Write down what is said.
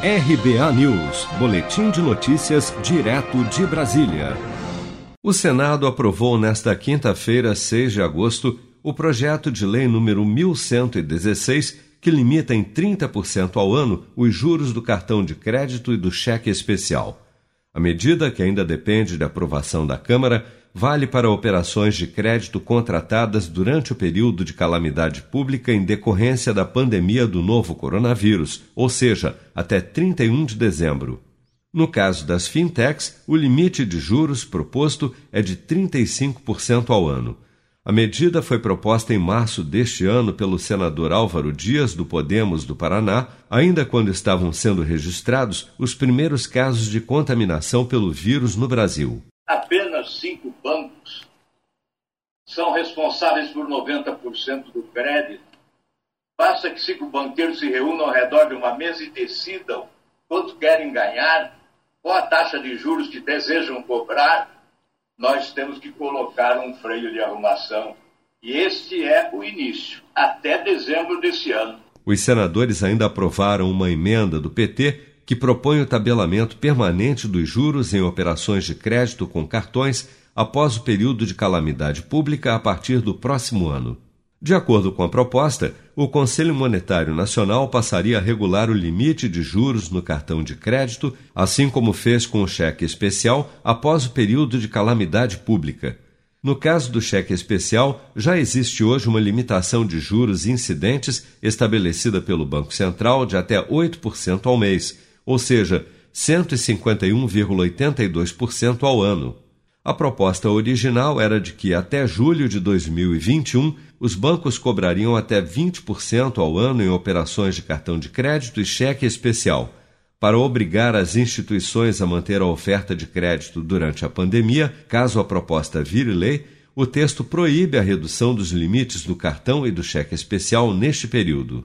RBA News, Boletim de Notícias, direto de Brasília. O Senado aprovou nesta quinta-feira, 6 de agosto, o projeto de lei número 1116, que limita em 30% ao ano os juros do cartão de crédito e do cheque especial. A medida, que ainda depende da aprovação da Câmara, vale para operações de crédito contratadas durante o período de calamidade pública em decorrência da pandemia do novo coronavírus, ou seja, até 31 de dezembro. No caso das fintechs, o limite de juros proposto é de 35% ao ano. A medida foi proposta em março deste ano pelo senador Álvaro Dias, do Podemos do Paraná, ainda quando estavam sendo registrados os primeiros casos de contaminação pelo vírus no Brasil. Apenas cinco bancos são responsáveis por 90% do crédito. Basta que cinco banqueiros se reúnam ao redor de uma mesa e decidam quanto querem ganhar, qual a taxa de juros que desejam cobrar nós temos que colocar um freio de arrumação. E este é o início, até dezembro desse ano. Os senadores ainda aprovaram uma emenda do PT que propõe o tabelamento permanente dos juros em operações de crédito com cartões após o período de calamidade pública a partir do próximo ano. De acordo com a proposta, o Conselho Monetário Nacional passaria a regular o limite de juros no cartão de crédito, assim como fez com o cheque especial após o período de calamidade pública. No caso do cheque especial, já existe hoje uma limitação de juros incidentes estabelecida pelo Banco Central de até 8% ao mês, ou seja, 151,82% ao ano. A proposta original era de que até julho de 2021 os bancos cobrariam até 20% ao ano em operações de cartão de crédito e cheque especial. Para obrigar as instituições a manter a oferta de crédito durante a pandemia, caso a proposta vire lei, o texto proíbe a redução dos limites do cartão e do cheque especial neste período.